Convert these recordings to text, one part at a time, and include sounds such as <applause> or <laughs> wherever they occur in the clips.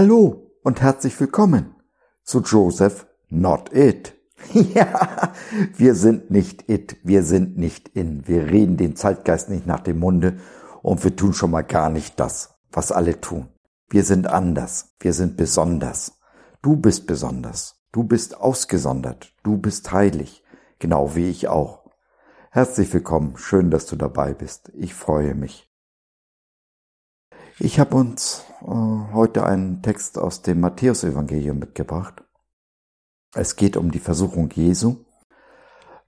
Hallo und herzlich willkommen zu Joseph Not It. <laughs> Ja, wir sind nicht it, wir sind nicht in, wir reden den Zeitgeist nicht nach dem Munde und wir tun schon mal gar nicht das, was alle tun. Wir sind anders, wir sind besonders. Du bist besonders, du bist ausgesondert, du bist heilig, genau wie ich auch. Herzlich willkommen, schön, dass du dabei bist, ich freue mich. Ich habe uns äh, heute einen Text aus dem Matthäusevangelium mitgebracht. Es geht um die Versuchung Jesu.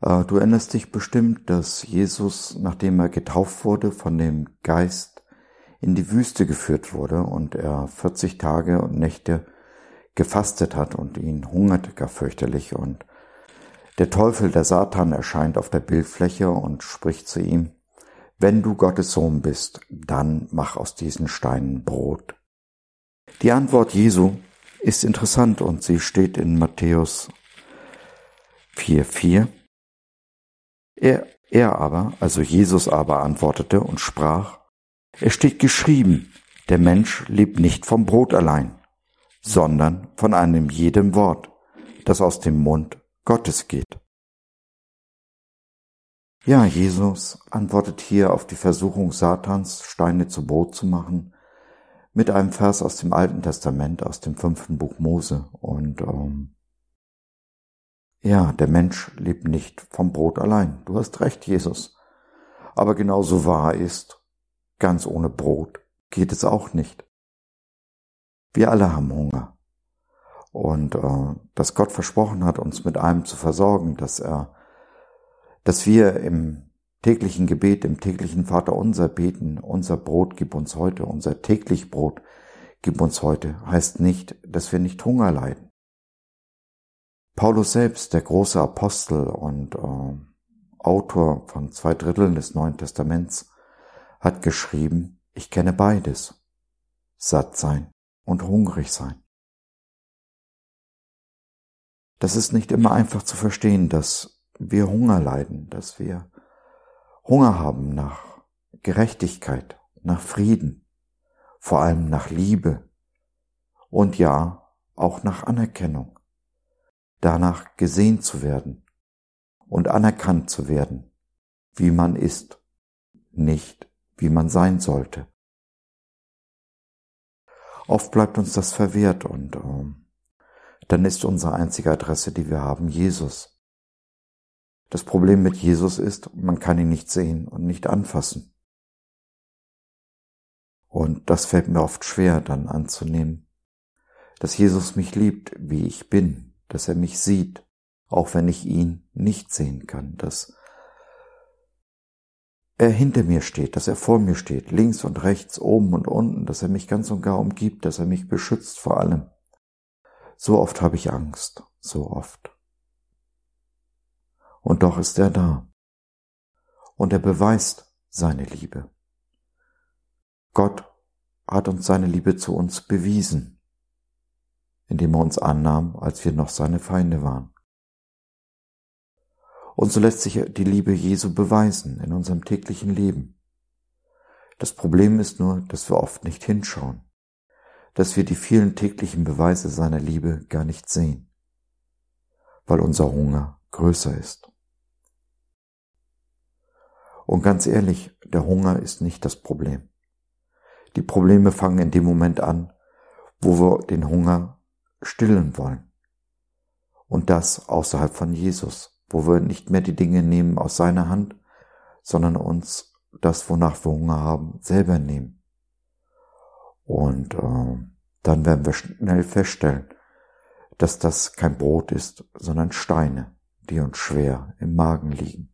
Äh, du erinnerst dich bestimmt, dass Jesus, nachdem er getauft wurde, von dem Geist in die Wüste geführt wurde und er 40 Tage und Nächte gefastet hat und ihn hungerte gar fürchterlich und der Teufel, der Satan, erscheint auf der Bildfläche und spricht zu ihm, wenn du Gottes Sohn bist, dann mach aus diesen Steinen Brot. Die Antwort Jesu ist interessant und sie steht in Matthäus 4,4. Er, er aber, also Jesus aber antwortete und sprach, es steht geschrieben, der Mensch lebt nicht vom Brot allein, sondern von einem jedem Wort, das aus dem Mund Gottes geht. Ja, Jesus antwortet hier auf die Versuchung Satans, Steine zu Brot zu machen, mit einem Vers aus dem Alten Testament, aus dem fünften Buch Mose. Und ähm, ja, der Mensch lebt nicht vom Brot allein. Du hast recht, Jesus. Aber genauso wahr ist, ganz ohne Brot geht es auch nicht. Wir alle haben Hunger. Und äh, dass Gott versprochen hat, uns mit allem zu versorgen, dass er dass wir im täglichen Gebet, im täglichen Vater unser beten, unser Brot gib uns heute, unser täglich Brot gib uns heute, heißt nicht, dass wir nicht Hunger leiden. Paulus selbst, der große Apostel und äh, Autor von zwei Dritteln des Neuen Testaments, hat geschrieben, ich kenne beides, satt sein und hungrig sein. Das ist nicht immer einfach zu verstehen, dass wir Hunger leiden, dass wir Hunger haben nach Gerechtigkeit, nach Frieden, vor allem nach Liebe und ja, auch nach Anerkennung, danach gesehen zu werden und anerkannt zu werden, wie man ist, nicht wie man sein sollte. Oft bleibt uns das verwehrt und ähm, dann ist unsere einzige Adresse, die wir haben, Jesus. Das Problem mit Jesus ist, man kann ihn nicht sehen und nicht anfassen. Und das fällt mir oft schwer dann anzunehmen, dass Jesus mich liebt, wie ich bin, dass er mich sieht, auch wenn ich ihn nicht sehen kann, dass er hinter mir steht, dass er vor mir steht, links und rechts, oben und unten, dass er mich ganz und gar umgibt, dass er mich beschützt vor allem. So oft habe ich Angst, so oft. Und doch ist er da. Und er beweist seine Liebe. Gott hat uns seine Liebe zu uns bewiesen, indem er uns annahm, als wir noch seine Feinde waren. Und so lässt sich die Liebe Jesu beweisen in unserem täglichen Leben. Das Problem ist nur, dass wir oft nicht hinschauen, dass wir die vielen täglichen Beweise seiner Liebe gar nicht sehen, weil unser Hunger größer ist. Und ganz ehrlich, der Hunger ist nicht das Problem. Die Probleme fangen in dem Moment an, wo wir den Hunger stillen wollen. Und das außerhalb von Jesus, wo wir nicht mehr die Dinge nehmen aus seiner Hand, sondern uns das, wonach wir Hunger haben, selber nehmen. Und äh, dann werden wir schnell feststellen, dass das kein Brot ist, sondern Steine, die uns schwer im Magen liegen.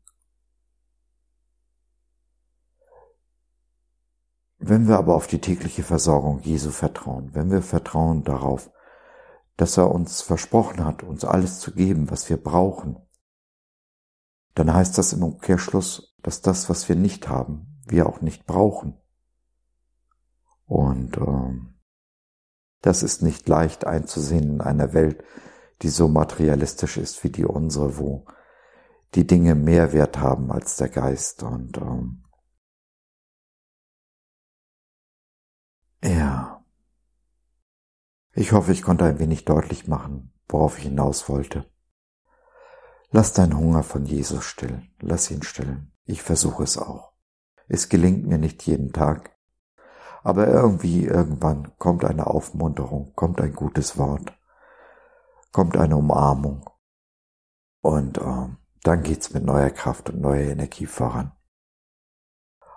Wenn wir aber auf die tägliche Versorgung Jesu vertrauen, wenn wir vertrauen darauf, dass er uns versprochen hat, uns alles zu geben, was wir brauchen, dann heißt das im Umkehrschluss, dass das, was wir nicht haben, wir auch nicht brauchen. Und ähm, das ist nicht leicht einzusehen in einer Welt, die so materialistisch ist wie die unsere, wo die Dinge mehr Wert haben als der Geist. Und ähm, Ja. Ich hoffe, ich konnte ein wenig deutlich machen, worauf ich hinaus wollte. Lass deinen Hunger von Jesus stillen, lass ihn stillen. Ich versuche es auch. Es gelingt mir nicht jeden Tag, aber irgendwie irgendwann kommt eine Aufmunterung, kommt ein gutes Wort, kommt eine Umarmung und äh, dann geht's mit neuer Kraft und neuer Energie voran.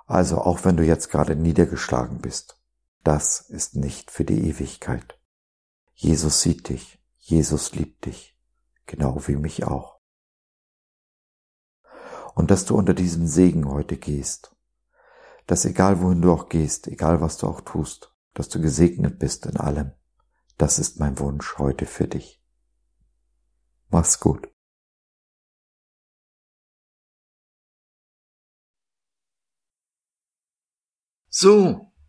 Also auch wenn du jetzt gerade niedergeschlagen bist, das ist nicht für die Ewigkeit. Jesus sieht dich, Jesus liebt dich, genau wie mich auch. Und dass du unter diesem Segen heute gehst, dass egal wohin du auch gehst, egal was du auch tust, dass du gesegnet bist in allem, das ist mein Wunsch heute für dich. Mach's gut. So,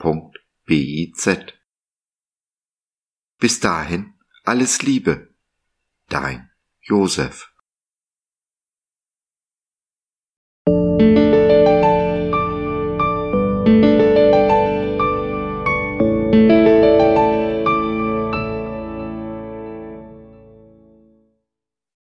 www.gott.biz Bis dahin alles Liebe, dein Josef.